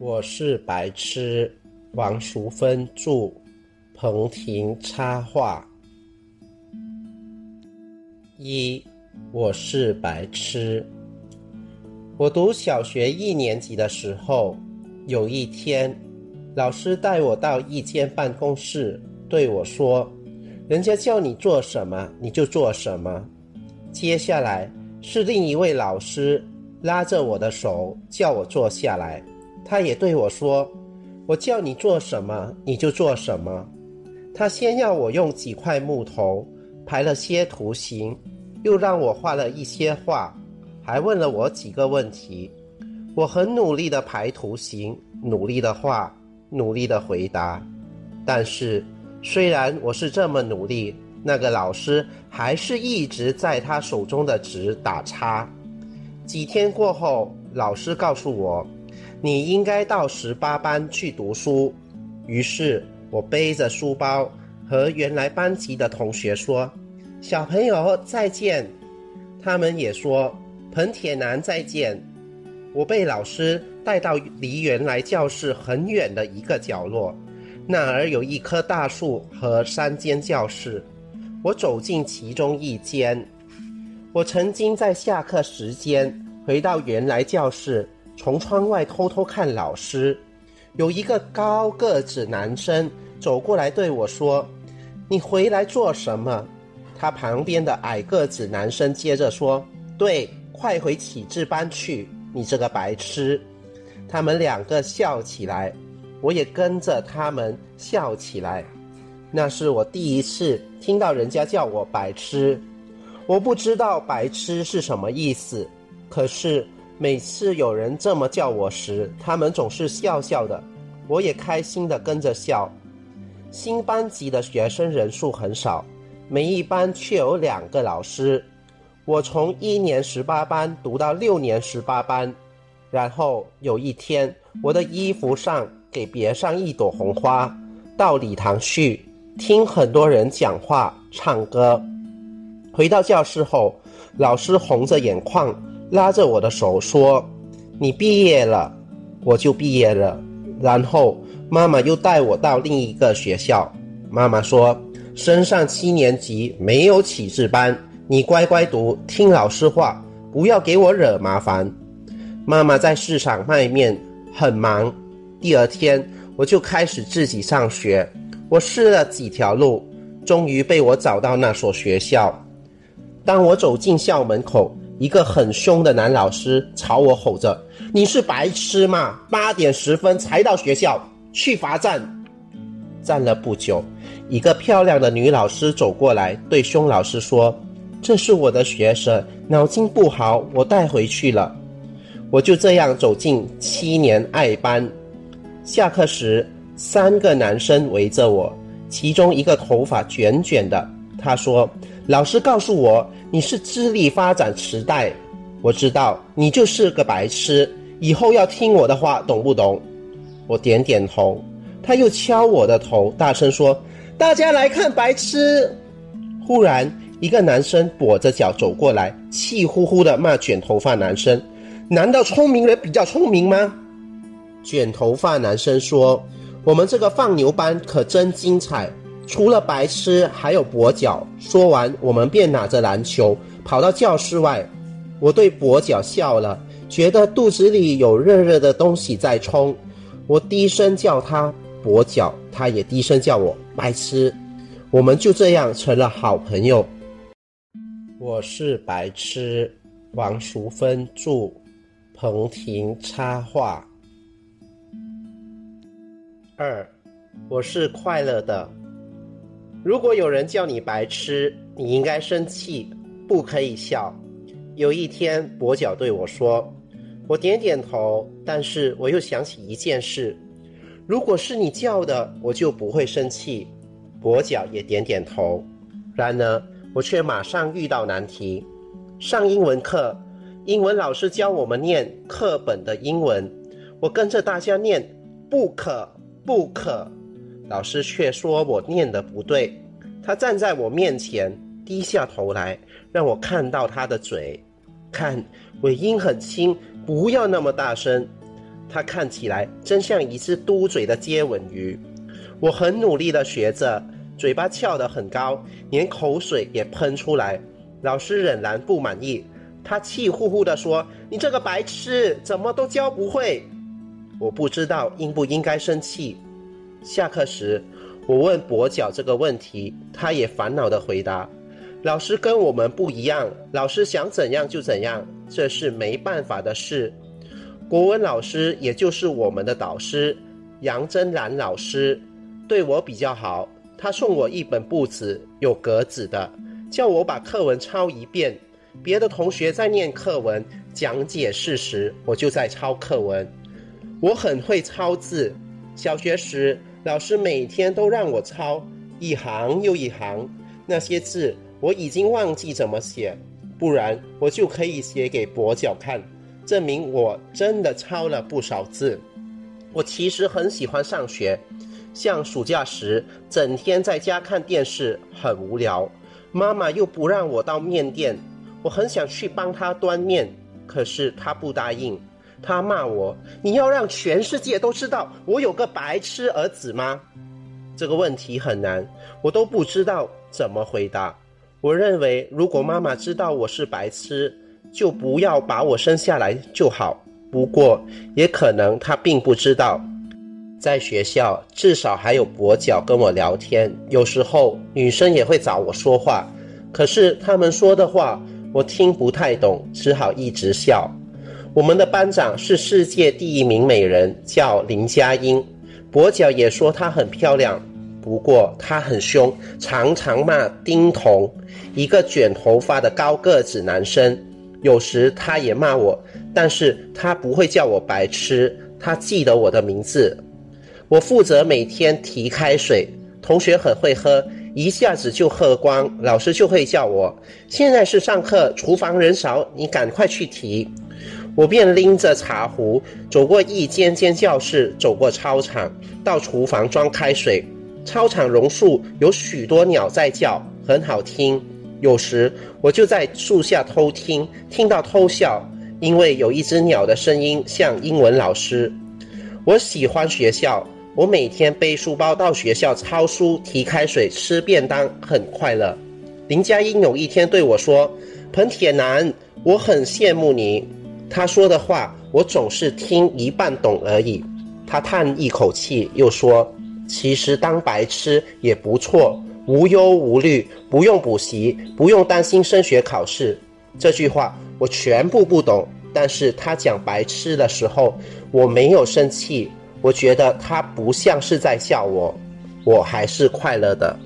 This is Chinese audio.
我是白痴，王淑芬著，彭婷插画。一，我是白痴。我读小学一年级的时候，有一天，老师带我到一间办公室，对我说：“人家叫你做什么，你就做什么。”接下来是另一位老师拉着我的手，叫我坐下来。他也对我说：“我叫你做什么，你就做什么。”他先要我用几块木头排了些图形，又让我画了一些画，还问了我几个问题。我很努力的排图形，努力的画，努力的回答。但是，虽然我是这么努力，那个老师还是一直在他手中的纸打叉。几天过后，老师告诉我。你应该到十八班去读书。于是我背着书包和原来班级的同学说：“小朋友再见。”他们也说：“彭铁男再见。”我被老师带到离原来教室很远的一个角落，那儿有一棵大树和三间教室。我走进其中一间。我曾经在下课时间回到原来教室。从窗外偷偷看老师，有一个高个子男生走过来对我说：“你回来做什么？”他旁边的矮个子男生接着说：“对，快回启智班去，你这个白痴！”他们两个笑起来，我也跟着他们笑起来。那是我第一次听到人家叫我白痴，我不知道白痴是什么意思，可是。每次有人这么叫我时，他们总是笑笑的，我也开心的跟着笑。新班级的学生人数很少，每一班却有两个老师。我从一年十八班读到六年十八班，然后有一天，我的衣服上给别上一朵红花，到礼堂去听很多人讲话、唱歌。回到教室后，老师红着眼眶。拉着我的手说：“你毕业了，我就毕业了。”然后妈妈又带我到另一个学校。妈妈说：“升上七年级没有启智班，你乖乖读，听老师话，不要给我惹麻烦。”妈妈在市场卖面，很忙。第二天我就开始自己上学。我试了几条路，终于被我找到那所学校。当我走进校门口。一个很凶的男老师朝我吼着：“你是白痴吗？八点十分才到学校，去罚站。”站了不久，一个漂亮的女老师走过来，对凶老师说：“这是我的学生，脑筋不好，我带回去了。”我就这样走进七年爱班。下课时，三个男生围着我，其中一个头发卷卷的，他说：“老师告诉我。”你是智力发展迟怠，我知道你就是个白痴，以后要听我的话，懂不懂？我点点头。他又敲我的头，大声说：“大家来看白痴！”忽然，一个男生跛着脚走过来，气呼呼的骂卷头发男生：“难道聪明人比较聪明吗？”卷头发男生说：“我们这个放牛班可真精彩。”除了白痴，还有跛脚。说完，我们便拿着篮球跑到教室外。我对跛脚笑了，觉得肚子里有热热的东西在冲。我低声叫他跛脚，他也低声叫我白痴。我们就这样成了好朋友。我是白痴，王淑芬著，彭婷插画。二，我是快乐的。如果有人叫你白痴，你应该生气，不可以笑。有一天，跛脚对我说：“我点点头，但是我又想起一件事：如果是你叫的，我就不会生气。”跛脚也点点头。然而，我却马上遇到难题。上英文课，英文老师教我们念课本的英文，我跟着大家念“不可，不可”。老师却说我念的不对，他站在我面前，低下头来，让我看到他的嘴，看尾音很轻，不要那么大声。他看起来真像一只嘟嘴的接吻鱼。我很努力地学着，嘴巴翘得很高，连口水也喷出来。老师仍然不满意，他气呼呼地说：“你这个白痴，怎么都教不会？”我不知道应不应该生气。下课时，我问跛脚这个问题，他也烦恼地回答：“老师跟我们不一样，老师想怎样就怎样，这是没办法的事。”国文老师，也就是我们的导师杨真兰老师，对我比较好。他送我一本簿子，有格子的。叫我把课文抄一遍，别的同学在念课文讲解事实，我就在抄课文。我很会抄字，小学时老师每天都让我抄一行又一行，那些字我已经忘记怎么写，不然我就可以写给跛脚看，证明我真的抄了不少字。我其实很喜欢上学，像暑假时整天在家看电视很无聊。妈妈又不让我到面店，我很想去帮她端面，可是她不答应。他骂我：“你要让全世界都知道我有个白痴儿子吗？”这个问题很难，我都不知道怎么回答。我认为，如果妈妈知道我是白痴，就不要把我生下来就好。不过，也可能她并不知道。在学校，至少还有跛脚跟我聊天，有时候女生也会找我说话，可是他们说的话我听不太懂，只好一直笑。我们的班长是世界第一名美人，叫林佳音，跛脚也说她很漂亮，不过她很凶，常常骂丁彤，一个卷头发的高个子男生。有时他也骂我，但是他不会叫我白痴，他记得我的名字。我负责每天提开水，同学很会喝，一下子就喝光，老师就会叫我。现在是上课，厨房人少，你赶快去提。我便拎着茶壶，走过一间间教室，走过操场，到厨房装开水。操场榕树有许多鸟在叫，很好听。有时我就在树下偷听，听到偷笑，因为有一只鸟的声音像英文老师。我喜欢学校。我每天背书包到学校抄书、提开水、吃便当，很快乐。林佳音有一天对我说：“彭铁男，我很羡慕你。”他说的话我总是听一半懂而已。他叹一口气，又说：“其实当白痴也不错，无忧无虑，不用补习，不用担心升学考试。”这句话我全部不懂，但是他讲白痴的时候，我没有生气。我觉得他不像是在笑我，我还是快乐的。